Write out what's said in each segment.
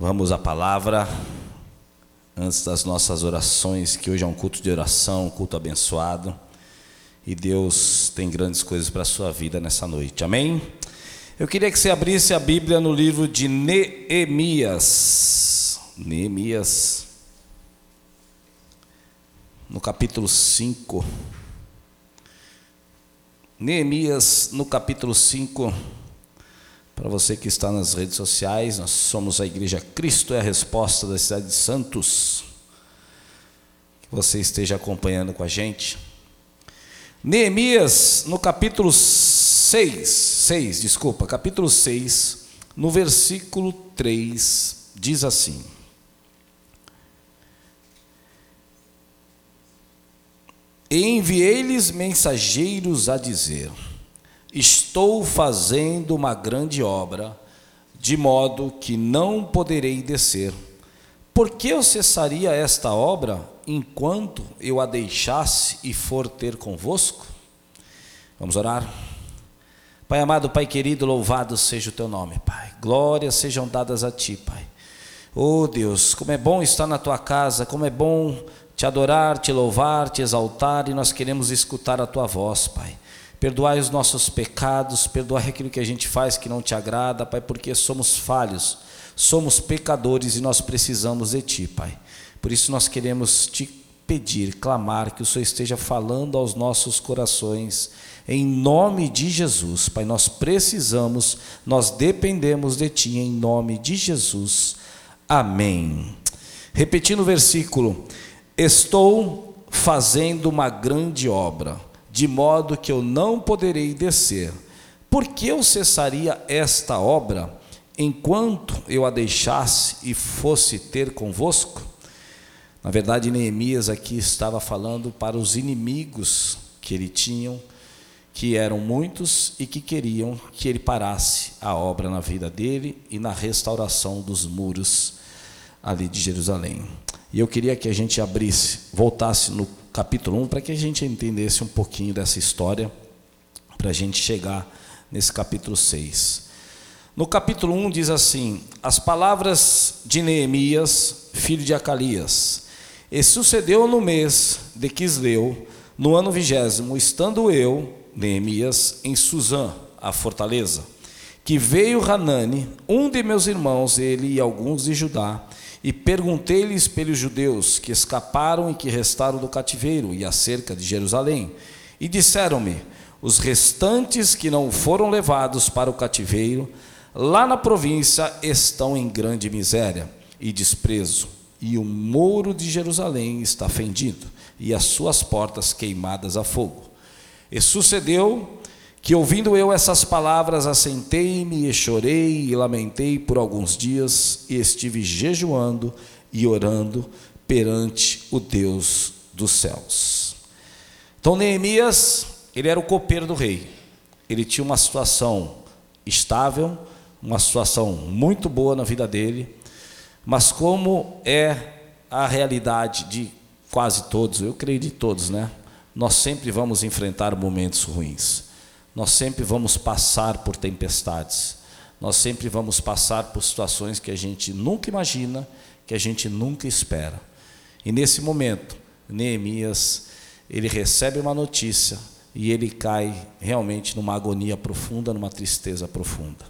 Vamos à palavra antes das nossas orações, que hoje é um culto de oração, um culto abençoado. E Deus tem grandes coisas para a sua vida nessa noite. Amém? Eu queria que você abrisse a Bíblia no livro de Neemias. Neemias, no capítulo 5. Neemias, no capítulo 5. Para você que está nas redes sociais, nós somos a Igreja Cristo é a Resposta da cidade de Santos. Que você esteja acompanhando com a gente. Neemias, no capítulo 6, 6, desculpa, capítulo 6, no versículo 3, diz assim: Enviei-lhes mensageiros a dizer: Estou fazendo uma grande obra, de modo que não poderei descer. Por que eu cessaria esta obra enquanto eu a deixasse e for ter convosco? Vamos orar. Pai amado, Pai querido, louvado seja o teu nome, Pai. Glórias sejam dadas a ti, Pai. Oh Deus, como é bom estar na tua casa, como é bom te adorar, te louvar, te exaltar e nós queremos escutar a tua voz, Pai. Perdoai os nossos pecados, perdoai aquilo que a gente faz que não te agrada, Pai, porque somos falhos, somos pecadores e nós precisamos de Ti, Pai. Por isso nós queremos te pedir, clamar que o Senhor esteja falando aos nossos corações, em nome de Jesus, Pai. Nós precisamos, nós dependemos de Ti, em nome de Jesus. Amém. Repetindo o versículo: Estou fazendo uma grande obra de modo que eu não poderei descer. Por que eu cessaria esta obra enquanto eu a deixasse e fosse ter convosco? Na verdade, Neemias aqui estava falando para os inimigos que ele tinham, que eram muitos e que queriam que ele parasse a obra na vida dele e na restauração dos muros ali de Jerusalém. E eu queria que a gente abrisse, voltasse no capítulo 1, para que a gente entendesse um pouquinho dessa história, para a gente chegar nesse capítulo 6. No capítulo 1 diz assim: As palavras de Neemias, filho de Acalias. E sucedeu no mês de Quisleu, no ano vigésimo, estando eu, Neemias, em Suzã, a fortaleza, que veio Hanani, um de meus irmãos, ele e alguns de Judá, e perguntei-lhes pelos judeus que escaparam e que restaram do cativeiro e acerca de Jerusalém. E disseram-me: os restantes que não foram levados para o cativeiro, lá na província, estão em grande miséria e desprezo, e o muro de Jerusalém está fendido, e as suas portas queimadas a fogo. E sucedeu que ouvindo eu essas palavras, assentei-me e chorei e lamentei por alguns dias, e estive jejuando e orando perante o Deus dos céus. Então Neemias, ele era o copeiro do rei. Ele tinha uma situação estável, uma situação muito boa na vida dele, mas como é a realidade de quase todos, eu creio de todos, né? Nós sempre vamos enfrentar momentos ruins. Nós sempre vamos passar por tempestades, nós sempre vamos passar por situações que a gente nunca imagina, que a gente nunca espera. E nesse momento, Neemias, ele recebe uma notícia e ele cai realmente numa agonia profunda, numa tristeza profunda.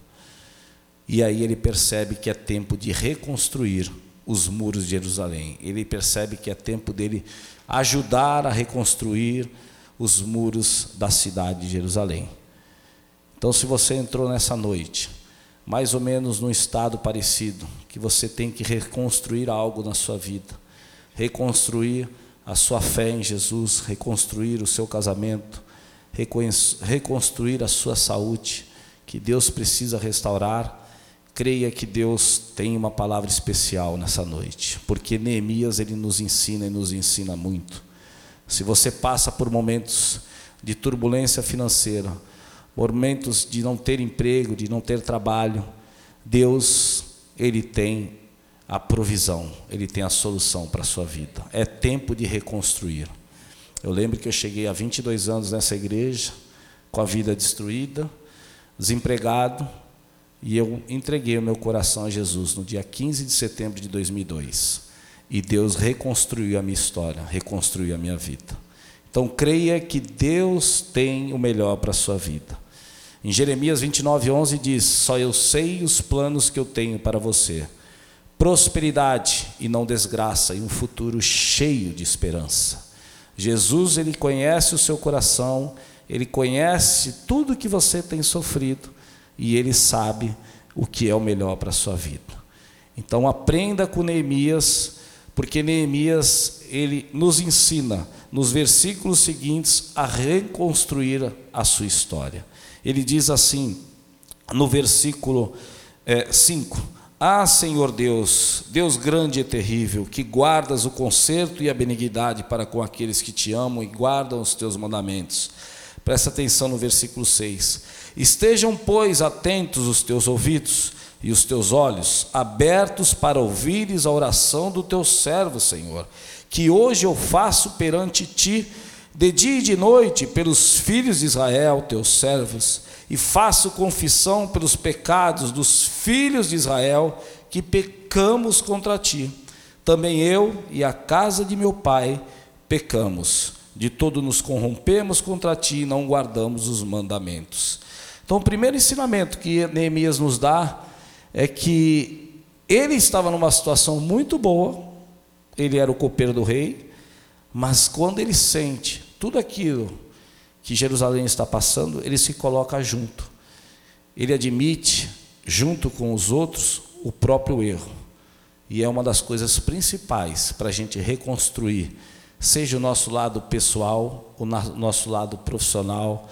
E aí ele percebe que é tempo de reconstruir os muros de Jerusalém. Ele percebe que é tempo dele ajudar a reconstruir os muros da cidade de Jerusalém. Então, se você entrou nessa noite, mais ou menos num estado parecido, que você tem que reconstruir algo na sua vida, reconstruir a sua fé em Jesus, reconstruir o seu casamento, reconstruir a sua saúde, que Deus precisa restaurar, creia que Deus tem uma palavra especial nessa noite, porque Neemias ele nos ensina e nos ensina muito. Se você passa por momentos de turbulência financeira, momentos de não ter emprego, de não ter trabalho, Deus, Ele tem a provisão, Ele tem a solução para a sua vida. É tempo de reconstruir. Eu lembro que eu cheguei há 22 anos nessa igreja, com a vida destruída, desempregado, E eu entreguei o meu coração a Jesus no dia 15 de setembro de 2002. E Deus reconstruiu a minha história, reconstruiu a minha vida. Então creia que Deus tem o melhor para a sua vida. Em Jeremias 29, 11 diz: Só eu sei os planos que eu tenho para você, prosperidade e não desgraça, e um futuro cheio de esperança. Jesus, ele conhece o seu coração, ele conhece tudo que você tem sofrido e ele sabe o que é o melhor para a sua vida. Então aprenda com Neemias, porque Neemias ele nos ensina nos versículos seguintes a reconstruir a sua história. Ele diz assim, no versículo 5: é, Ah, Senhor Deus, Deus grande e terrível, que guardas o conserto e a benignidade para com aqueles que te amam e guardam os teus mandamentos. Presta atenção no versículo 6 Estejam, pois, atentos os teus ouvidos e os teus olhos abertos para ouvires a oração do teu servo, Senhor, que hoje eu faço perante ti, de dia e de noite, pelos filhos de Israel, teus servos, e faço confissão pelos pecados dos filhos de Israel, que pecamos contra ti. Também eu e a casa de meu pai pecamos. De todo nos corrompemos contra ti e não guardamos os mandamentos. Então, o primeiro ensinamento que Neemias nos dá é que ele estava numa situação muito boa, ele era o copeiro do rei, mas quando ele sente tudo aquilo que Jerusalém está passando, ele se coloca junto. Ele admite, junto com os outros, o próprio erro. E é uma das coisas principais para a gente reconstruir, seja o nosso lado pessoal, o nosso lado profissional,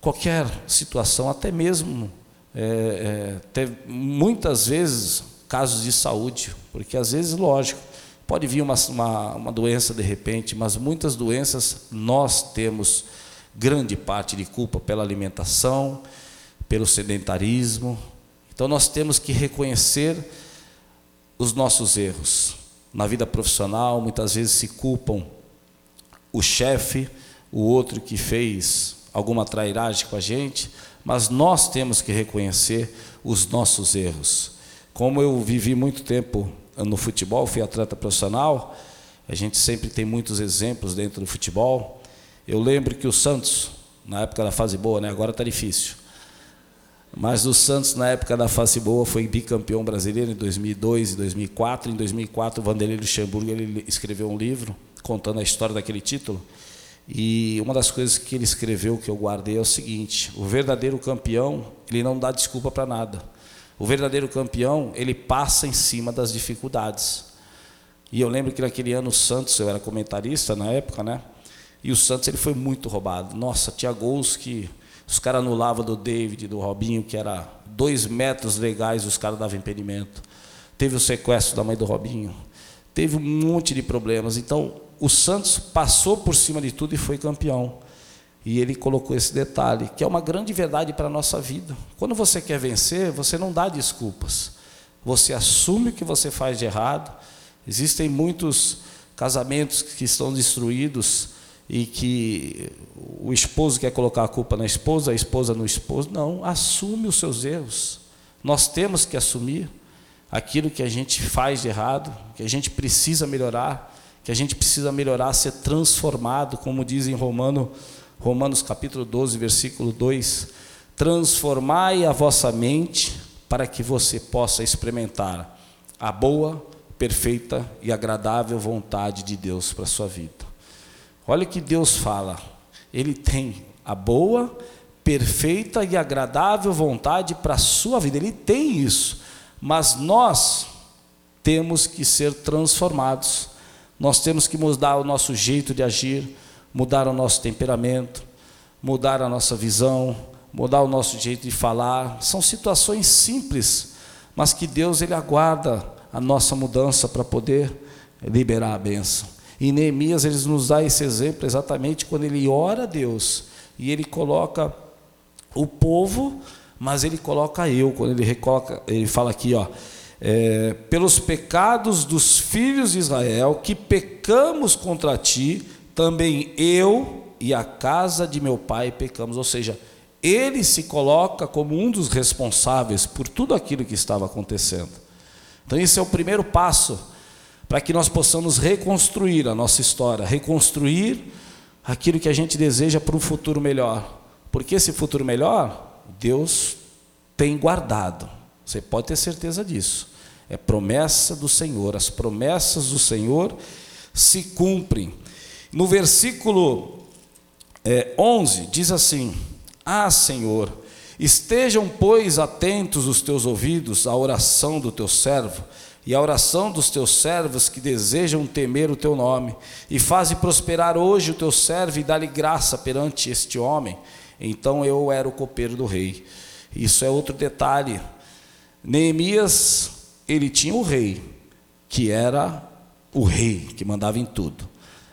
qualquer situação, até mesmo é, é, ter muitas vezes casos de saúde, porque às vezes, lógico, pode vir uma, uma, uma doença de repente, mas muitas doenças nós temos grande parte de culpa pela alimentação, pelo sedentarismo. Então nós temos que reconhecer os nossos erros. Na vida profissional, muitas vezes se culpam o chefe, o outro que fez alguma trairagem com a gente, mas nós temos que reconhecer os nossos erros. Como eu vivi muito tempo no futebol, fui atleta profissional, a gente sempre tem muitos exemplos dentro do futebol. Eu lembro que o Santos, na época da fase boa, né? agora está difícil. Mas o Santos, na época da fase boa, foi bicampeão brasileiro em 2002 e 2004. Em 2004, o Vanderlei Luxemburgo ele escreveu um livro contando a história daquele título. E uma das coisas que ele escreveu que eu guardei é o seguinte: o verdadeiro campeão, ele não dá desculpa para nada. O verdadeiro campeão, ele passa em cima das dificuldades. E eu lembro que naquele ano o Santos, eu era comentarista na época, né? E o Santos ele foi muito roubado. Nossa, tinha gols que os caras anulavam do David, do Robinho, que era dois metros legais, os caras davam impedimento. Teve o sequestro da mãe do Robinho. Teve um monte de problemas. Então, o Santos passou por cima de tudo e foi campeão. E ele colocou esse detalhe, que é uma grande verdade para a nossa vida. Quando você quer vencer, você não dá desculpas. Você assume o que você faz de errado. Existem muitos casamentos que estão destruídos e que o esposo quer colocar a culpa na esposa, a esposa no esposo. Não, assume os seus erros. Nós temos que assumir aquilo que a gente faz de errado, que a gente precisa melhorar que a gente precisa melhorar, ser transformado, como diz em Romano, Romanos capítulo 12, versículo 2: Transformai a vossa mente para que você possa experimentar a boa, perfeita e agradável vontade de Deus para a sua vida. Olha o que Deus fala, Ele tem a boa, perfeita e agradável vontade para a sua vida, Ele tem isso, mas nós temos que ser transformados nós temos que mudar o nosso jeito de agir, mudar o nosso temperamento, mudar a nossa visão, mudar o nosso jeito de falar. São situações simples, mas que Deus ele aguarda a nossa mudança para poder liberar a bênção. E Neemias ele nos dá esse exemplo exatamente quando ele ora a Deus e ele coloca o povo, mas ele coloca eu, quando ele, recoloca, ele fala aqui, ó, é, pelos pecados dos filhos de Israel, que pecamos contra ti, também eu e a casa de meu pai pecamos. Ou seja, Ele se coloca como um dos responsáveis por tudo aquilo que estava acontecendo. Então, esse é o primeiro passo para que nós possamos reconstruir a nossa história, reconstruir aquilo que a gente deseja para um futuro melhor. Porque esse futuro melhor, Deus tem guardado. Você pode ter certeza disso. É promessa do Senhor. As promessas do Senhor se cumprem. No versículo é, 11, diz assim: Ah, Senhor, estejam, pois, atentos os teus ouvidos à oração do teu servo e à oração dos teus servos que desejam temer o teu nome, e faze prosperar hoje o teu servo e dá-lhe graça perante este homem. Então eu era o copeiro do rei. Isso é outro detalhe. Neemias, ele tinha o rei, que era o rei, que mandava em tudo.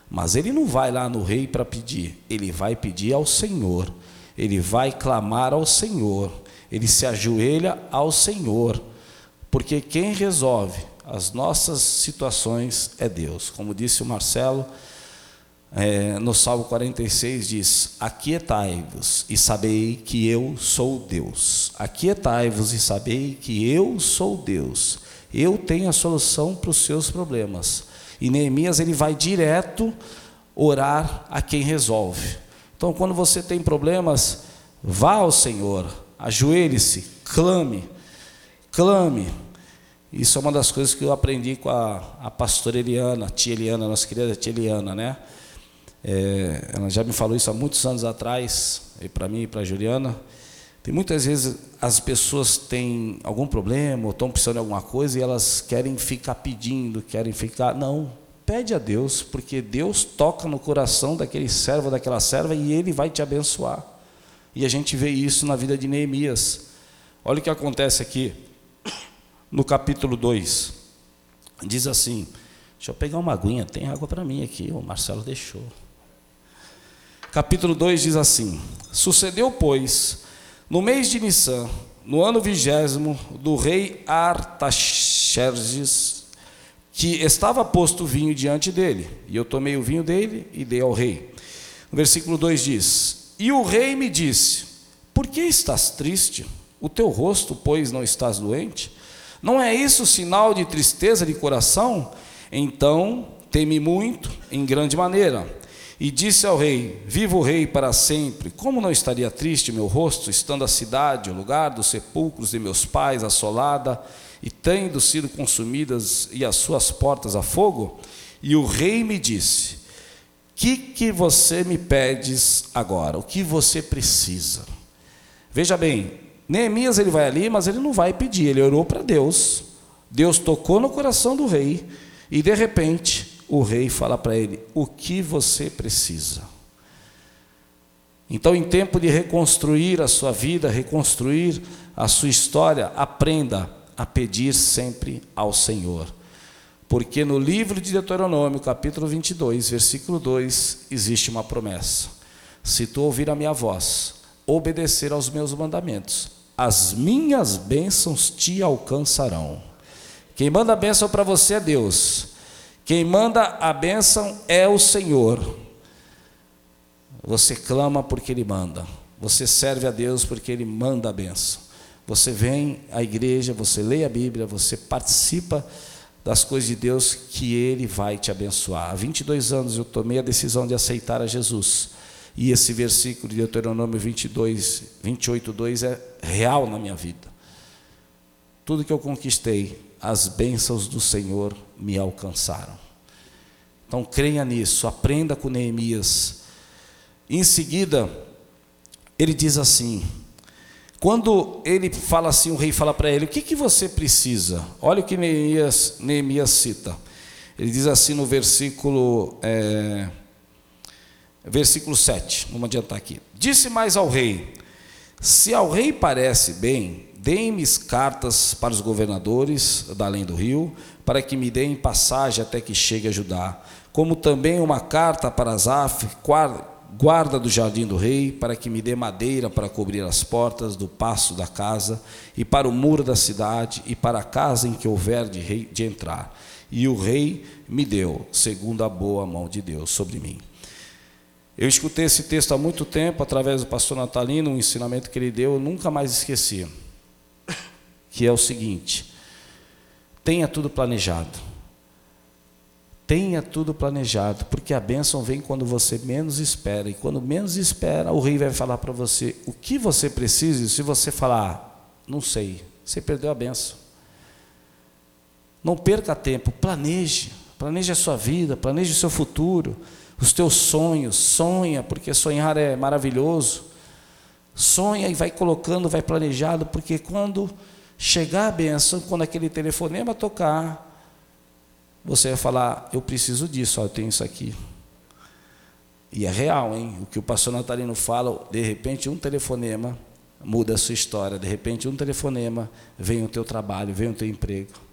Mas ele não vai lá no rei para pedir, ele vai pedir ao Senhor, ele vai clamar ao Senhor, ele se ajoelha ao Senhor, porque quem resolve as nossas situações é Deus. Como disse o Marcelo, é, no Salmo 46 diz: Aquietai-vos e sabei que eu sou Deus. Aquietai-vos e sabei que eu sou Deus. Eu tenho a solução para os seus problemas. E Neemias ele vai direto orar a quem resolve. Então, quando você tem problemas, vá ao Senhor, ajoelhe-se, clame, clame. Isso é uma das coisas que eu aprendi com a, a pastora Eliana, a tia Eliana, nossa querida tia Eliana, né? É, ela já me falou isso há muitos anos atrás, e para mim e para a Juliana. Tem muitas vezes as pessoas têm algum problema ou estão precisando de alguma coisa e elas querem ficar pedindo, querem ficar. Não, pede a Deus, porque Deus toca no coração daquele servo, daquela serva e ele vai te abençoar. E a gente vê isso na vida de Neemias. Olha o que acontece aqui no capítulo 2. Diz assim: Deixa eu pegar uma aguinha, tem água para mim aqui, o Marcelo deixou. Capítulo 2 diz assim: Sucedeu, pois, no mês de Nissan, no ano vigésimo do rei Artaxerxes, que estava posto vinho diante dele, e eu tomei o vinho dele e dei ao rei. O versículo 2 diz: E o rei me disse: Por que estás triste? O teu rosto, pois, não estás doente? Não é isso sinal de tristeza de coração? Então teme muito, em grande maneira. E disse ao rei: Viva o rei para sempre. Como não estaria triste meu rosto, estando a cidade, o lugar dos sepulcros de meus pais, assolada, e tendo sido consumidas e as suas portas a fogo? E o rei me disse: Que que você me pedes agora? O que você precisa? Veja bem, Neemias ele vai ali, mas ele não vai pedir, ele orou para Deus. Deus tocou no coração do rei e de repente o rei fala para ele: O que você precisa? Então, em tempo de reconstruir a sua vida, reconstruir a sua história, aprenda a pedir sempre ao Senhor. Porque no livro de Deuteronômio, capítulo 22, versículo 2, existe uma promessa: Se tu ouvir a minha voz, obedecer aos meus mandamentos, as minhas bênçãos te alcançarão. Quem manda a bênção para você é Deus. Quem manda a bênção é o Senhor. Você clama porque Ele manda. Você serve a Deus porque Ele manda a bênção. Você vem à igreja, você lê a Bíblia, você participa das coisas de Deus que Ele vai te abençoar. Há 22 anos eu tomei a decisão de aceitar a Jesus. E esse versículo de Deuteronômio 22, 28, 2 é real na minha vida. Tudo que eu conquistei, as bênçãos do Senhor me alcançaram. Então creia nisso, aprenda com Neemias. Em seguida, ele diz assim: quando ele fala assim, o rei fala para ele: O que, que você precisa? Olha o que Neemias, Neemias cita. Ele diz assim no versículo, é, versículo 7. Vamos adiantar aqui. Disse mais ao rei: Se ao rei parece bem, Deem-me cartas para os governadores da além do rio, para que me deem passagem até que chegue a Judá, como também uma carta para Asaf, guarda do jardim do rei, para que me dê madeira para cobrir as portas do passo da casa, e para o muro da cidade, e para a casa em que houver de, rei, de entrar. E o rei me deu, segundo a boa mão de Deus sobre mim. Eu escutei esse texto há muito tempo, através do pastor Natalino, um ensinamento que ele deu, eu nunca mais esqueci. Que é o seguinte: tenha tudo planejado. Tenha tudo planejado, porque a bênção vem quando você menos espera. E quando menos espera, o rei vai falar para você o que você precisa. E se você falar, não sei, você perdeu a bênção. Não perca tempo, planeje. Planeje a sua vida, planeje o seu futuro, os teus sonhos. Sonha, porque sonhar é maravilhoso. Sonha e vai colocando, vai planejado, porque quando chegar a bênção, quando aquele telefonema tocar, você vai falar: Eu preciso disso, ó, eu tenho isso aqui. E é real, hein? O que o pastor Natalino fala, de repente um telefonema muda a sua história, de repente um telefonema vem o teu trabalho, vem o teu emprego.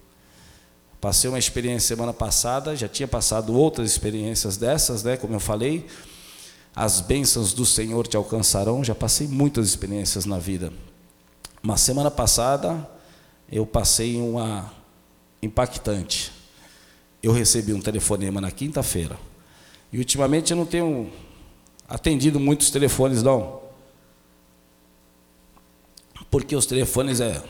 Passei uma experiência semana passada, já tinha passado outras experiências dessas, né? Como eu falei, as bênçãos do Senhor te alcançarão. Já passei muitas experiências na vida. Uma semana passada, eu passei uma impactante eu recebi um telefonema na quinta-feira. E ultimamente eu não tenho atendido muitos telefones, não. Porque os telefones é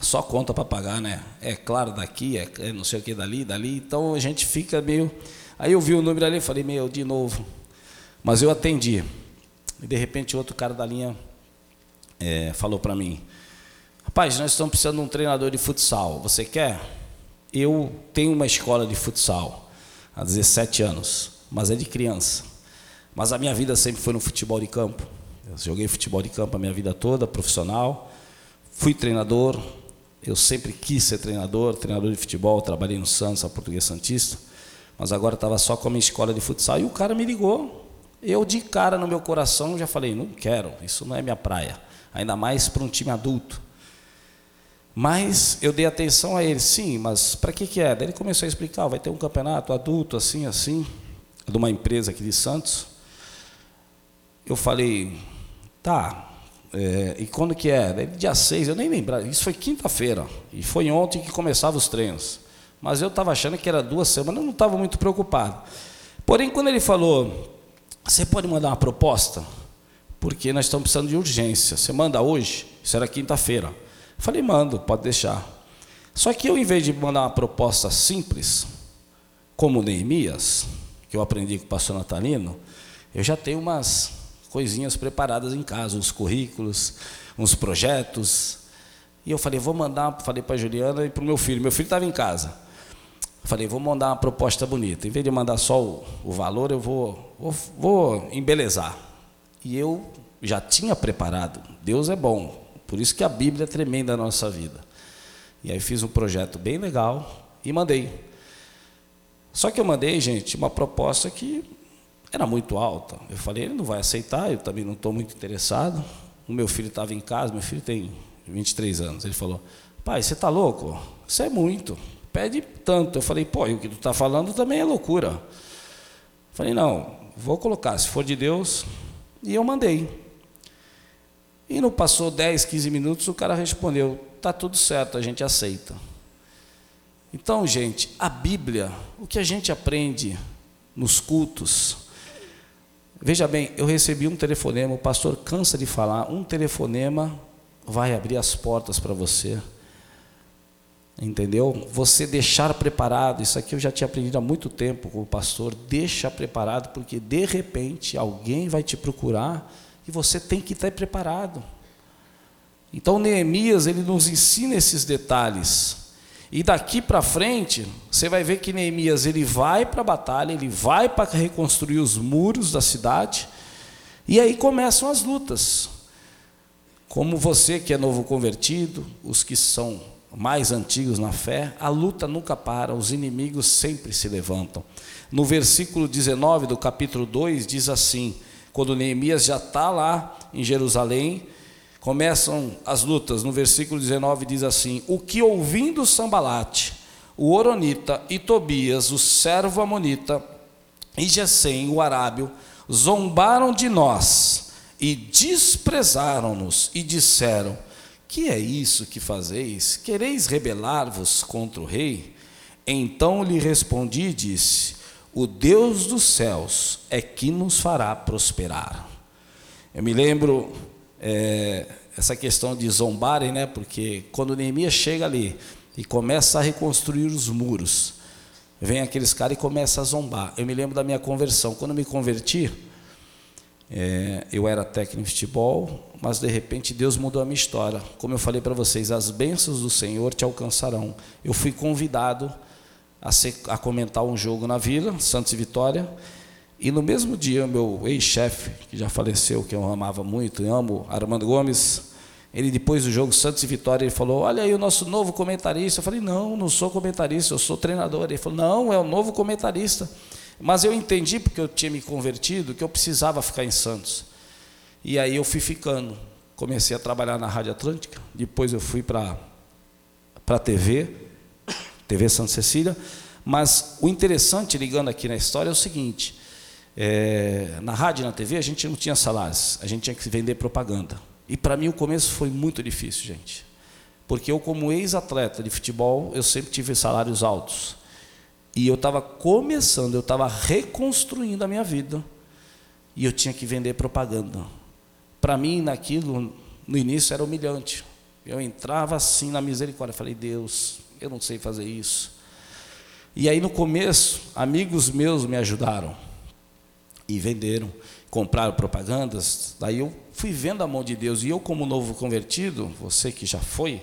só conta para pagar, né? É claro daqui, é, é não sei o que dali, dali. Então a gente fica meio. Aí eu vi o número ali e falei, meu, de novo. Mas eu atendi. E de repente outro cara da linha é, falou para mim: Rapaz, nós estamos precisando de um treinador de futsal. Você quer? Eu tenho uma escola de futsal há 17 anos, mas é de criança. Mas a minha vida sempre foi no futebol de campo. Eu joguei futebol de campo a minha vida toda, profissional. Fui treinador. Eu sempre quis ser treinador, treinador de futebol. Trabalhei no Santos, a Português Santista. Mas agora estava só com a minha escola de futsal. E o cara me ligou. Eu, de cara no meu coração, já falei: não quero, isso não é minha praia. Ainda mais para um time adulto. Mas eu dei atenção a ele, sim, mas para que, que é? Daí ele começou a explicar: vai ter um campeonato adulto, assim, assim, de uma empresa aqui de Santos. Eu falei, tá, é, e quando que é? Daí, dia 6, eu nem lembrava, isso foi quinta-feira, e foi ontem que começavam os treinos. Mas eu estava achando que era duas semanas, eu não estava muito preocupado. Porém, quando ele falou, você pode mandar uma proposta? Porque nós estamos precisando de urgência. Você manda hoje? Isso era quinta-feira. Falei, mando, pode deixar. Só que eu, em vez de mandar uma proposta simples, como Neemias, que eu aprendi com o pastor Natalino, eu já tenho umas coisinhas preparadas em casa, uns currículos, uns projetos. E eu falei, vou mandar, falei para a Juliana e para o meu filho. Meu filho estava em casa. Falei, vou mandar uma proposta bonita. Em vez de mandar só o, o valor, eu vou, vou, vou embelezar. E eu já tinha preparado. Deus é bom. Por isso que a Bíblia é tremenda na nossa vida. E aí fiz um projeto bem legal e mandei. Só que eu mandei, gente, uma proposta que era muito alta. Eu falei, ele não vai aceitar, eu também não estou muito interessado. O meu filho estava em casa, meu filho tem 23 anos. Ele falou, pai, você está louco? Isso é muito. Pede tanto. Eu falei, pô, e o que tu está falando também é loucura. Eu falei, não, vou colocar, se for de Deus. E eu mandei. E não passou 10, 15 minutos, o cara respondeu: está tudo certo, a gente aceita. Então, gente, a Bíblia, o que a gente aprende nos cultos. Veja bem, eu recebi um telefonema, o pastor cansa de falar, um telefonema vai abrir as portas para você. Entendeu? Você deixar preparado, isso aqui eu já tinha aprendido há muito tempo com o pastor, deixa preparado, porque de repente alguém vai te procurar e você tem que estar preparado. Então Neemias ele nos ensina esses detalhes. E daqui para frente, você vai ver que Neemias ele vai para a batalha, ele vai para reconstruir os muros da cidade, e aí começam as lutas. Como você que é novo convertido, os que são mais antigos na fé, a luta nunca para, os inimigos sempre se levantam. No versículo 19 do capítulo 2 diz assim: quando Neemias já está lá em Jerusalém, começam as lutas. No versículo 19 diz assim: O que ouvindo Sambalate, o Oronita e Tobias, o servo Amonita, e Gesem, o Arábio, zombaram de nós e desprezaram-nos e disseram: Que é isso que fazeis? Quereis rebelar-vos contra o rei? Então lhe respondi e disse: O Deus dos céus é que nos fará prosperar. Eu me lembro é, essa questão de zombarem, né? Porque quando Neemias chega ali e começa a reconstruir os muros, vem aqueles caras e começa a zombar. Eu me lembro da minha conversão. Quando me converti, é, eu era técnico de futebol, mas de repente Deus mudou a minha história. Como eu falei para vocês, as bênçãos do Senhor te alcançarão. Eu fui convidado a, ser, a comentar um jogo na Vila, Santos e Vitória, e no mesmo dia, meu ex-chefe, que já faleceu, que eu amava muito e amo, Armando Gomes, ele depois do jogo Santos e Vitória, ele falou: Olha aí o nosso novo comentarista. Eu falei: Não, não sou comentarista, eu sou treinador. Ele falou: Não, é o novo comentarista. Mas eu entendi, porque eu tinha me convertido, que eu precisava ficar em Santos. E aí eu fui ficando. Comecei a trabalhar na Rádio Atlântica, depois eu fui para a TV, TV Santa Cecília. Mas o interessante, ligando aqui na história, é o seguinte: é, na rádio e na TV a gente não tinha salários, a gente tinha que vender propaganda. E para mim o começo foi muito difícil, gente. Porque eu, como ex-atleta de futebol, eu sempre tive salários altos. E eu estava começando, eu estava reconstruindo a minha vida. E eu tinha que vender propaganda. Para mim, naquilo, no início era humilhante. Eu entrava assim na misericórdia. Falei, Deus, eu não sei fazer isso. E aí no começo, amigos meus me ajudaram. E venderam, compraram propagandas. Daí eu fui vendo a mão de Deus. E eu, como novo convertido, você que já foi,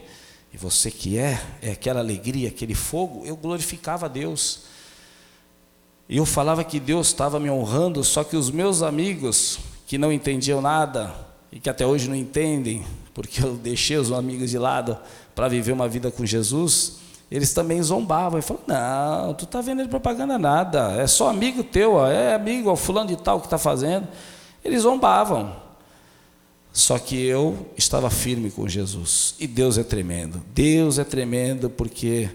e você que é, é aquela alegria, aquele fogo, eu glorificava a Deus. E eu falava que Deus estava me honrando, só que os meus amigos, que não entendiam nada, e que até hoje não entendem, porque eu deixei os amigos de lado para viver uma vida com Jesus, eles também zombavam e falavam: Não, tu está vendendo propaganda nada, é só amigo teu, é amigo, o fulano de tal que está fazendo. Eles zombavam. Só que eu estava firme com Jesus. E Deus é tremendo. Deus é tremendo porque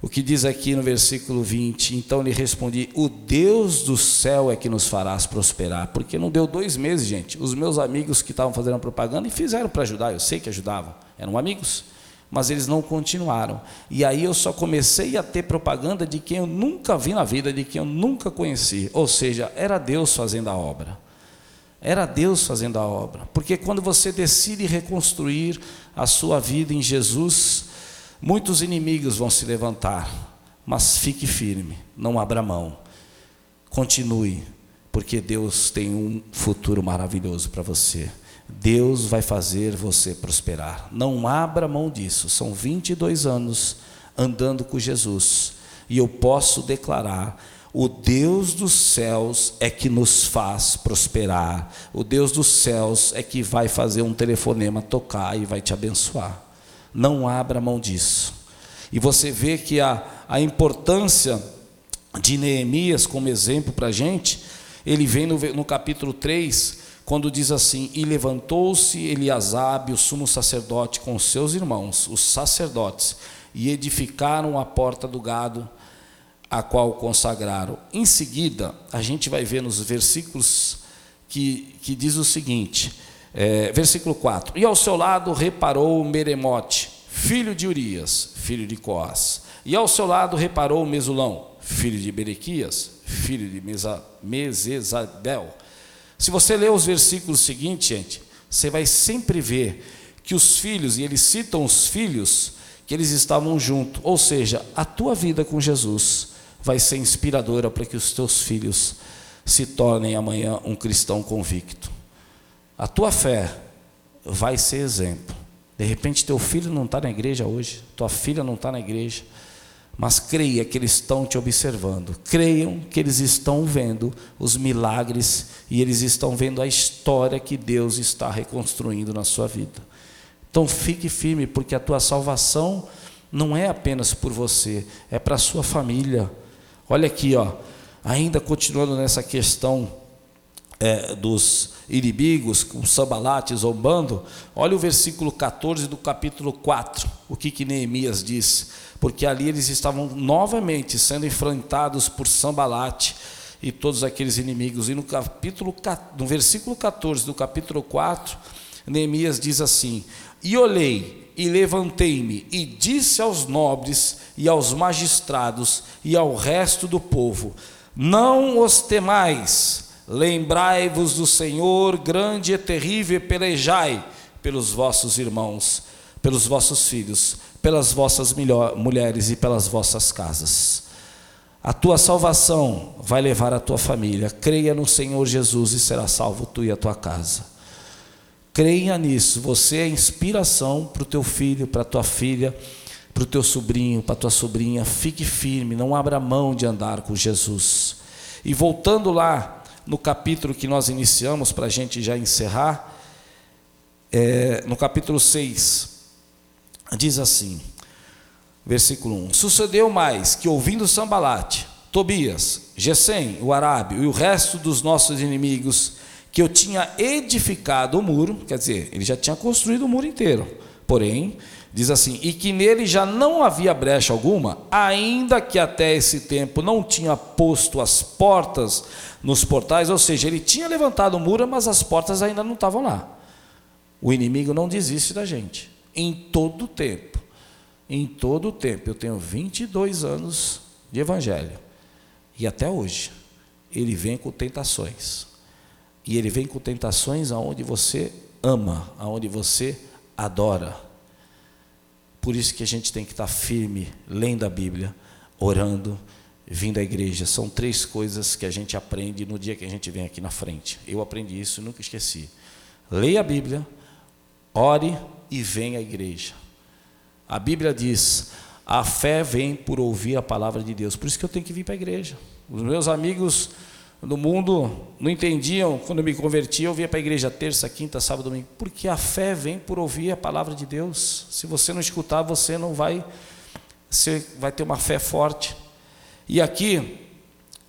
o que diz aqui no versículo 20: Então lhe respondi: O Deus do céu é que nos farás prosperar. Porque não deu dois meses, gente. Os meus amigos que estavam fazendo a propaganda e fizeram para ajudar, eu sei que ajudavam, eram amigos, mas eles não continuaram. E aí eu só comecei a ter propaganda de quem eu nunca vi na vida, de quem eu nunca conheci. Ou seja, era Deus fazendo a obra. Era Deus fazendo a obra. Porque quando você decide reconstruir a sua vida em Jesus, muitos inimigos vão se levantar, mas fique firme, não abra mão. Continue, porque Deus tem um futuro maravilhoso para você. Deus vai fazer você prosperar. Não abra mão disso. São 22 anos andando com Jesus. E eu posso declarar o Deus dos céus é que nos faz prosperar. O Deus dos céus é que vai fazer um telefonema tocar e vai te abençoar. Não abra mão disso. E você vê que a, a importância de Neemias como exemplo para a gente, ele vem no, no capítulo 3, quando diz assim: E levantou-se Eliasabe, o sumo sacerdote, com seus irmãos, os sacerdotes, e edificaram a porta do gado a qual consagraram. Em seguida, a gente vai ver nos versículos que, que diz o seguinte, é, versículo 4: E ao seu lado reparou Meremote, filho de Urias, filho de Coás. E ao seu lado reparou Mesulão, filho de Berequias, filho de Mesesabel. Se você ler os versículos seguintes, gente, você vai sempre ver que os filhos, e eles citam os filhos, que eles estavam juntos, ou seja, a tua vida com Jesus vai ser inspiradora para que os teus filhos se tornem amanhã um cristão convicto. A tua fé vai ser exemplo. De repente, teu filho não está na igreja hoje, tua filha não está na igreja, mas creia que eles estão te observando. Creiam que eles estão vendo os milagres e eles estão vendo a história que Deus está reconstruindo na sua vida. Então, fique firme, porque a tua salvação não é apenas por você, é para a sua família Olha aqui, ó, ainda continuando nessa questão é, dos inimigos, com Sambalate zombando, olha o versículo 14 do capítulo 4, o que, que Neemias diz, porque ali eles estavam novamente sendo enfrentados por Sambalate e todos aqueles inimigos, e no capítulo, no versículo 14 do capítulo 4, Neemias diz assim, e olhei, e levantei-me e disse aos nobres e aos magistrados e ao resto do povo: Não os temais, lembrai-vos do Senhor, grande e terrível, e pelejai pelos vossos irmãos, pelos vossos filhos, pelas vossas mulheres e pelas vossas casas. A tua salvação vai levar a tua família. Creia no Senhor Jesus e será salvo tu e a tua casa. Creia nisso. Você é inspiração para o teu filho, para a tua filha, para o teu sobrinho, para a tua sobrinha. Fique firme, não abra mão de andar com Jesus. E voltando lá no capítulo que nós iniciamos, para a gente já encerrar, é, no capítulo 6, diz assim, versículo 1: Sucedeu mais que ouvindo Sambalate, Tobias, Gesem, o Arábio e o resto dos nossos inimigos que eu tinha edificado o muro, quer dizer, ele já tinha construído o muro inteiro. Porém, diz assim: e que nele já não havia brecha alguma, ainda que até esse tempo não tinha posto as portas nos portais, ou seja, ele tinha levantado o muro, mas as portas ainda não estavam lá. O inimigo não desiste da gente, em todo o tempo. Em todo o tempo, eu tenho 22 anos de evangelho, e até hoje, ele vem com tentações. E ele vem com tentações aonde você ama, aonde você adora. Por isso que a gente tem que estar firme, lendo a Bíblia, orando, vindo à igreja. São três coisas que a gente aprende no dia que a gente vem aqui na frente. Eu aprendi isso e nunca esqueci. Leia a Bíblia, ore e venha à igreja. A Bíblia diz: a fé vem por ouvir a palavra de Deus. Por isso que eu tenho que vir para a igreja. Os meus amigos no mundo não entendiam, quando eu me converti, eu vinha para a igreja terça, quinta, sábado, domingo, porque a fé vem por ouvir a palavra de Deus. Se você não escutar, você não vai, você vai ter uma fé forte. E aqui,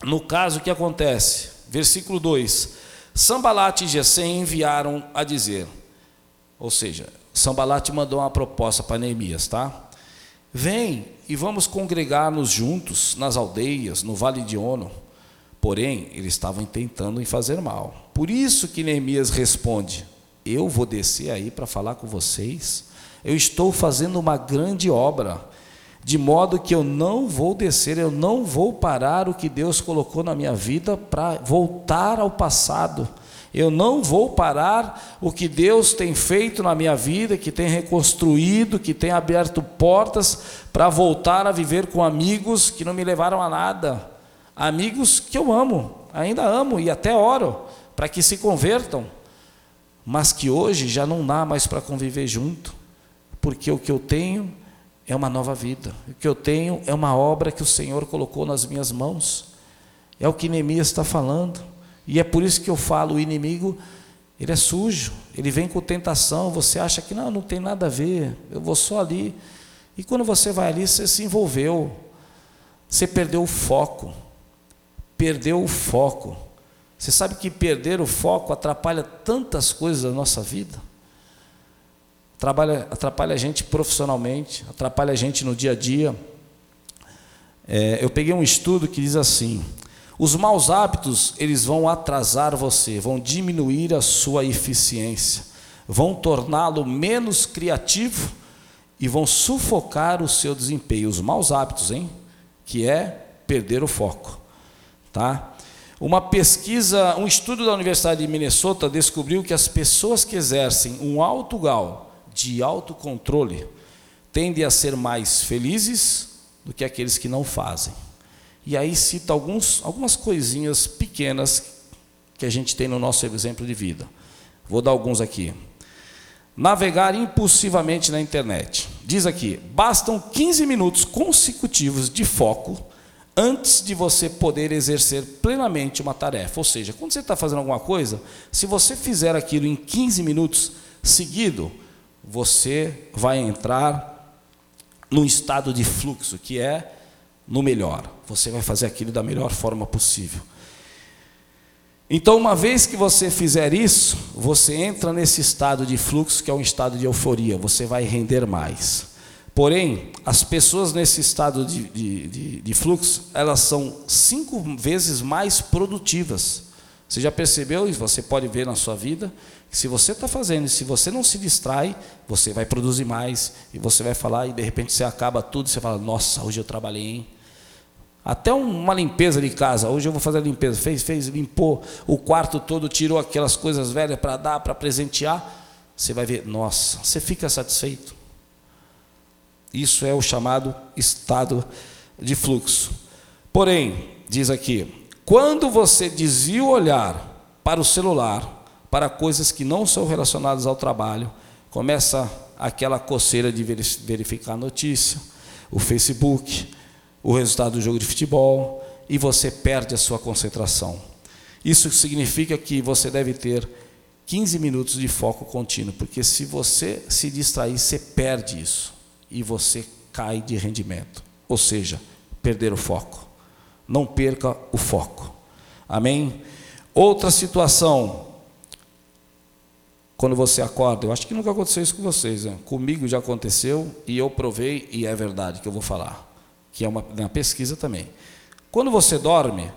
no caso, o que acontece? Versículo 2: Sambalate e Gesem enviaram a dizer, ou seja, Sambalate mandou uma proposta para Neemias, tá? Vem e vamos congregar-nos juntos nas aldeias, no vale de Ono Porém, eles estavam tentando em fazer mal. Por isso que Neemias responde: Eu vou descer aí para falar com vocês. Eu estou fazendo uma grande obra, de modo que eu não vou descer, eu não vou parar o que Deus colocou na minha vida para voltar ao passado. Eu não vou parar o que Deus tem feito na minha vida, que tem reconstruído, que tem aberto portas para voltar a viver com amigos que não me levaram a nada amigos que eu amo, ainda amo e até oro para que se convertam, mas que hoje já não dá mais para conviver junto, porque o que eu tenho é uma nova vida, o que eu tenho é uma obra que o Senhor colocou nas minhas mãos, é o que Neemias está falando, e é por isso que eu falo: o inimigo, ele é sujo, ele vem com tentação, você acha que não, não tem nada a ver, eu vou só ali, e quando você vai ali, você se envolveu, você perdeu o foco, perdeu o foco. Você sabe que perder o foco atrapalha tantas coisas da nossa vida? Atrapalha, atrapalha a gente profissionalmente, atrapalha a gente no dia a dia. É, eu peguei um estudo que diz assim: os maus hábitos eles vão atrasar você, vão diminuir a sua eficiência, vão torná-lo menos criativo e vão sufocar o seu desempenho. Os maus hábitos, hein? Que é perder o foco. Tá? Uma pesquisa, um estudo da Universidade de Minnesota descobriu que as pessoas que exercem um alto grau de autocontrole tendem a ser mais felizes do que aqueles que não fazem. E aí cita alguns, algumas coisinhas pequenas que a gente tem no nosso exemplo de vida. Vou dar alguns aqui. Navegar impulsivamente na internet. Diz aqui: bastam 15 minutos consecutivos de foco antes de você poder exercer plenamente uma tarefa. Ou seja, quando você está fazendo alguma coisa, se você fizer aquilo em 15 minutos seguido, você vai entrar num estado de fluxo, que é no melhor. Você vai fazer aquilo da melhor forma possível. Então, uma vez que você fizer isso, você entra nesse estado de fluxo, que é um estado de euforia, você vai render mais. Porém, as pessoas nesse estado de, de, de, de, fluxo, elas são cinco vezes mais produtivas. Você já percebeu e você pode ver na sua vida que se você está fazendo, se você não se distrai, você vai produzir mais e você vai falar e de repente você acaba tudo e você fala: Nossa, hoje eu trabalhei. Hein? Até uma limpeza de casa. Hoje eu vou fazer a limpeza. Fez, fez, limpou o quarto todo, tirou aquelas coisas velhas para dar, para presentear. Você vai ver, nossa, você fica satisfeito. Isso é o chamado estado de fluxo. Porém, diz aqui, quando você desvia o olhar para o celular, para coisas que não são relacionadas ao trabalho, começa aquela coceira de verificar a notícia, o Facebook, o resultado do jogo de futebol, e você perde a sua concentração. Isso significa que você deve ter 15 minutos de foco contínuo, porque se você se distrair, você perde isso e você cai de rendimento. Ou seja, perder o foco. Não perca o foco. Amém? Outra situação, quando você acorda, eu acho que nunca aconteceu isso com vocês, né? comigo já aconteceu e eu provei e é verdade que eu vou falar, que é uma, uma pesquisa também. Quando você dorme,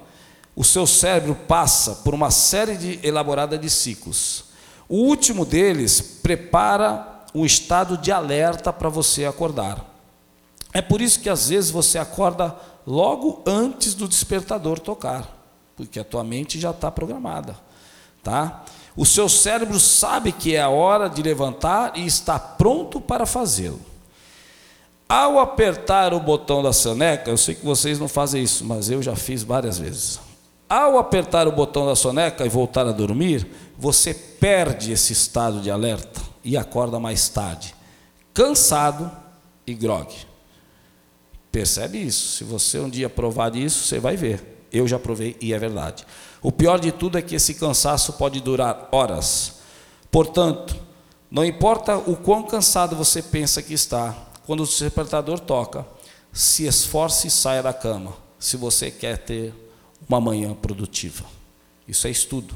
o seu cérebro passa por uma série de elaborada de ciclos. O último deles prepara um estado de alerta para você acordar. É por isso que às vezes você acorda logo antes do despertador tocar, porque a tua mente já está programada, tá? O seu cérebro sabe que é a hora de levantar e está pronto para fazê-lo. Ao apertar o botão da soneca, eu sei que vocês não fazem isso, mas eu já fiz várias vezes. Ao apertar o botão da soneca e voltar a dormir, você perde esse estado de alerta e acorda mais tarde, cansado e grogue. Percebe isso? Se você um dia provar isso, você vai ver. Eu já provei e é verdade. O pior de tudo é que esse cansaço pode durar horas. Portanto, não importa o quão cansado você pensa que está, quando o despertador toca, se esforce e saia da cama, se você quer ter uma manhã produtiva. Isso é estudo.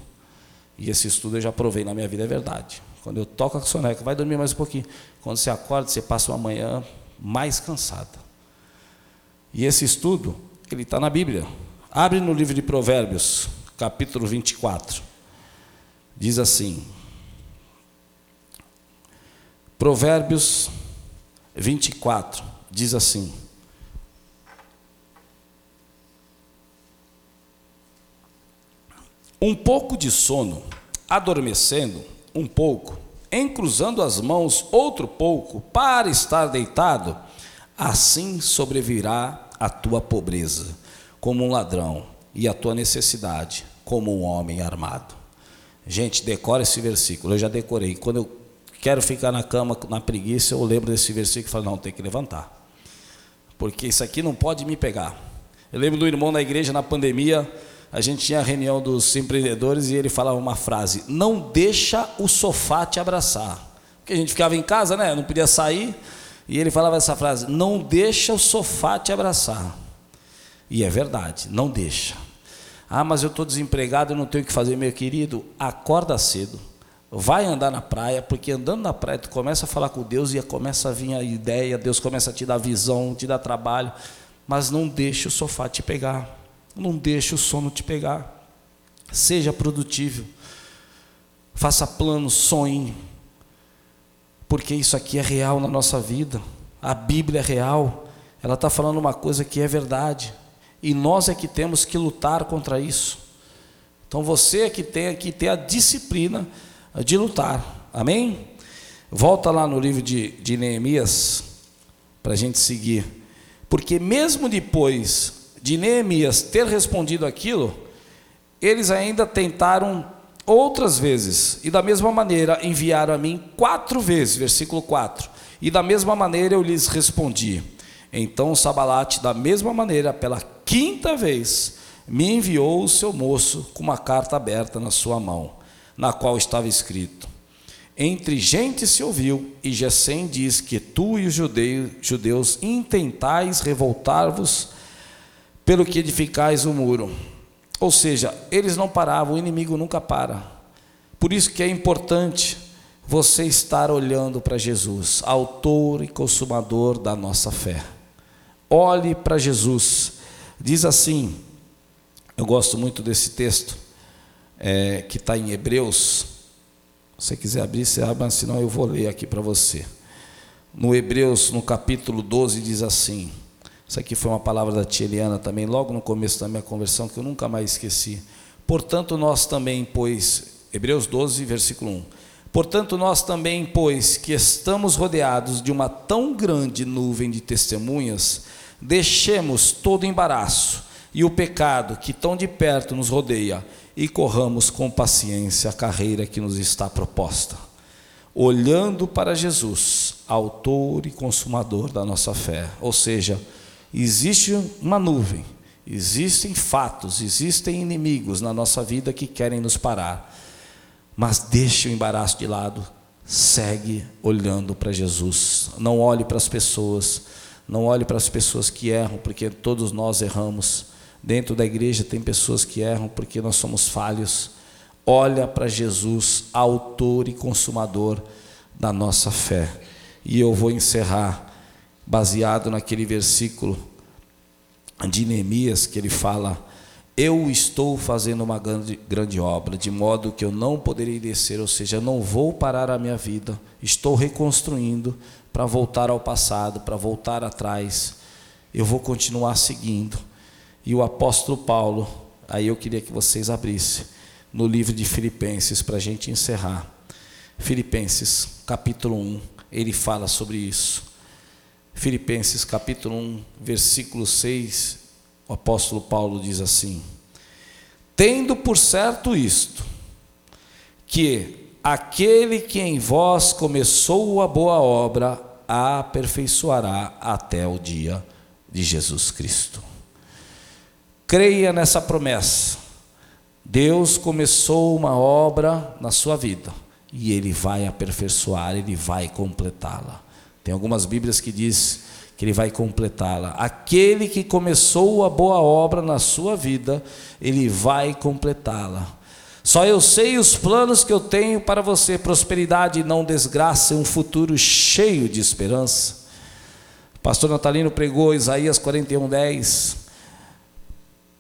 E esse estudo eu já provei na minha vida, é verdade. Quando eu toco a soneca, vai dormir mais um pouquinho. Quando você acorda, você passa uma manhã mais cansada. E esse estudo, ele está na Bíblia. Abre no livro de Provérbios, capítulo 24. Diz assim: Provérbios 24 diz assim: Um pouco de sono, adormecendo um pouco, encruzando as mãos outro pouco, para estar deitado, assim sobrevirá a tua pobreza, como um ladrão, e a tua necessidade, como um homem armado. Gente, decora esse versículo, eu já decorei. Quando eu quero ficar na cama, na preguiça, eu lembro desse versículo e falo: não, tem que levantar, porque isso aqui não pode me pegar. Eu lembro do irmão na igreja na pandemia, a gente tinha a reunião dos empreendedores e ele falava uma frase: não deixa o sofá te abraçar. Porque a gente ficava em casa, né? Não podia sair. E ele falava essa frase: não deixa o sofá te abraçar. E é verdade, não deixa. Ah, mas eu estou desempregado, eu não tenho o que fazer, meu querido. Acorda cedo, vai andar na praia, porque andando na praia tu começa a falar com Deus e começa a vir a ideia, Deus começa a te dar visão, te dar trabalho, mas não deixe o sofá te pegar, não deixe o sono te pegar. Seja produtivo, faça planos, sonhe, porque isso aqui é real na nossa vida. A Bíblia é real, ela está falando uma coisa que é verdade. E nós é que temos que lutar contra isso. Então você é que tem que ter a disciplina de lutar. Amém? Volta lá no livro de, de Neemias, para a gente seguir. Porque mesmo depois de Neemias ter respondido aquilo, eles ainda tentaram outras vezes, e da mesma maneira enviaram a mim quatro vezes, versículo 4. E da mesma maneira eu lhes respondi. Então Sabalate, da mesma maneira, pela quinta vez, me enviou o seu moço com uma carta aberta na sua mão, na qual estava escrito: Entre gente se ouviu, e Gesem diz que tu e os judeus, judeus intentais revoltar-vos pelo que edificais o muro. Ou seja, eles não paravam, o inimigo nunca para. Por isso que é importante você estar olhando para Jesus, autor e consumador da nossa fé. Olhe para Jesus. Diz assim, eu gosto muito desse texto, é, que está em Hebreus. Se você quiser abrir, você abre, senão eu vou ler aqui para você. No Hebreus, no capítulo 12, diz assim: Isso aqui foi uma palavra da tia Eliana também, logo no começo da minha conversão, que eu nunca mais esqueci. Portanto, nós também, pois, Hebreus 12, versículo 1. Portanto, nós também, pois, que estamos rodeados de uma tão grande nuvem de testemunhas, deixemos todo embaraço e o pecado que tão de perto nos rodeia e corramos com paciência a carreira que nos está proposta, olhando para Jesus, autor e consumador da nossa fé. Ou seja, existe uma nuvem, existem fatos, existem inimigos na nossa vida que querem nos parar, mas deixe o embaraço de lado, segue olhando para Jesus, não olhe para as pessoas, não olhe para as pessoas que erram, porque todos nós erramos. Dentro da igreja tem pessoas que erram porque nós somos falhos. Olha para Jesus, autor e consumador da nossa fé. E eu vou encerrar baseado naquele versículo de Neemias que ele fala: Eu estou fazendo uma grande, grande obra, de modo que eu não poderei descer, ou seja, não vou parar a minha vida, estou reconstruindo para voltar ao passado, para voltar atrás. Eu vou continuar seguindo e o apóstolo Paulo, aí eu queria que vocês abrissem no livro de Filipenses para a gente encerrar. Filipenses, capítulo 1, ele fala sobre isso. Filipenses, capítulo 1, versículo 6, o apóstolo Paulo diz assim: Tendo por certo isto, que aquele que em vós começou a boa obra, a aperfeiçoará até o dia de Jesus Cristo. Creia nessa promessa. Deus começou uma obra na sua vida e ele vai aperfeiçoar, ele vai completá-la. Tem algumas Bíblias que diz que ele vai completá-la. Aquele que começou a boa obra na sua vida, ele vai completá-la. Só eu sei os planos que eu tenho para você, prosperidade e não desgraça, um futuro cheio de esperança. pastor Natalino pregou Isaías 41:10.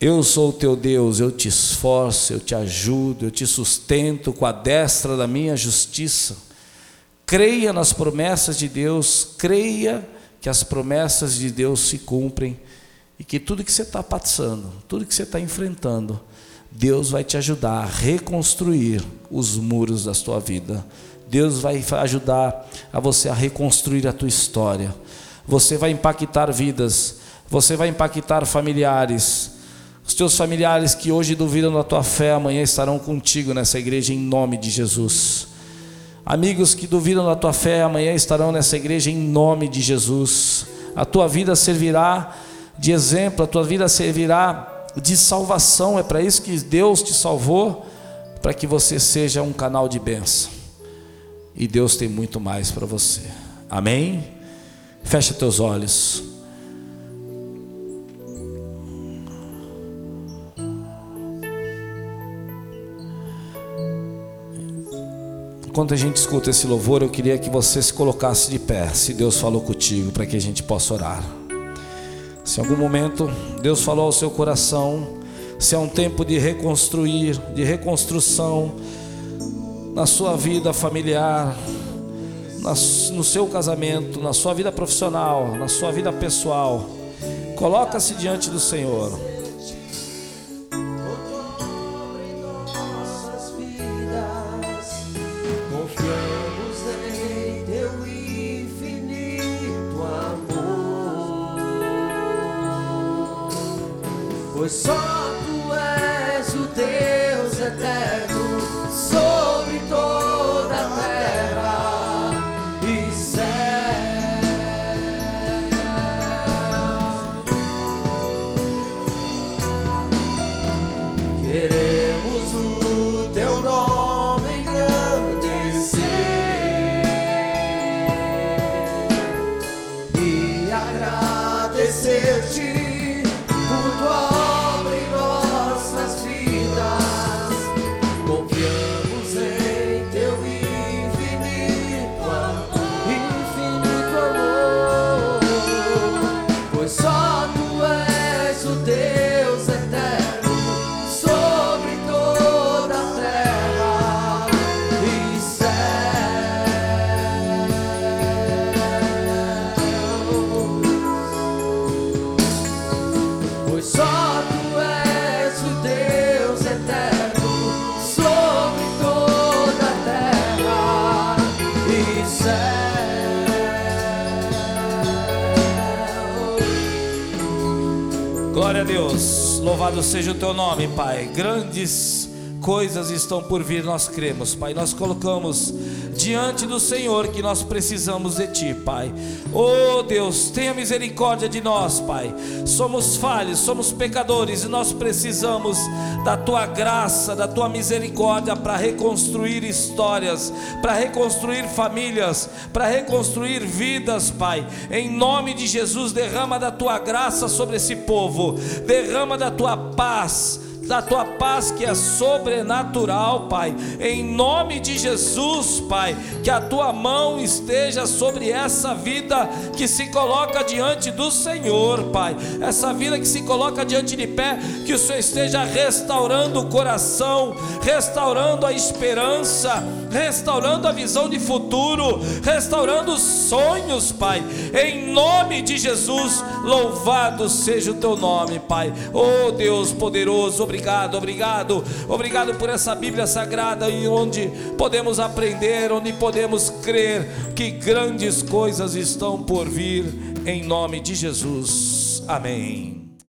Eu sou o teu Deus, eu te esforço, eu te ajudo, eu te sustento com a destra da minha justiça. Creia nas promessas de Deus, creia que as promessas de Deus se cumprem e que tudo que você está passando, tudo que você está enfrentando, Deus vai te ajudar a reconstruir os muros da sua vida. Deus vai ajudar a você a reconstruir a tua história. Você vai impactar vidas, você vai impactar familiares os teus familiares que hoje duvidam da tua fé, amanhã estarão contigo nessa igreja em nome de Jesus. Amigos que duvidam da tua fé, amanhã estarão nessa igreja em nome de Jesus. A tua vida servirá de exemplo, a tua vida servirá de salvação. É para isso que Deus te salvou, para que você seja um canal de bênção. E Deus tem muito mais para você. Amém? Fecha teus olhos. Enquanto a gente escuta esse louvor, eu queria que você se colocasse de pé, se Deus falou contigo, para que a gente possa orar. Se em algum momento Deus falou ao seu coração, se é um tempo de reconstruir, de reconstrução na sua vida familiar, no seu casamento, na sua vida profissional, na sua vida pessoal, coloca-se diante do Senhor. Agradecer-te por Glória a Deus. Louvado seja o teu nome, Pai. Grandes coisas estão por vir, nós cremos, Pai. Nós colocamos diante do Senhor que nós precisamos de Ti, Pai. Oh Deus, tenha misericórdia de nós, Pai. Somos falhos, somos pecadores e nós precisamos da Tua graça, da Tua misericórdia para reconstruir histórias, para reconstruir famílias, para reconstruir vidas, Pai. Em nome de Jesus, derrama da Tua graça sobre esse povo, derrama da Tua paz da tua paz que é sobrenatural, Pai. Em nome de Jesus, Pai, que a tua mão esteja sobre essa vida que se coloca diante do Senhor, Pai. Essa vida que se coloca diante de pé, que o Senhor esteja restaurando o coração, restaurando a esperança, restaurando a visão de futuro, restaurando os sonhos, Pai. Em nome de Jesus, louvado seja o teu nome, Pai. Oh Deus poderoso, obrigado obrigado, obrigado, obrigado por essa Bíblia sagrada e onde podemos aprender, onde podemos crer que grandes coisas estão por vir em nome de Jesus. Amém.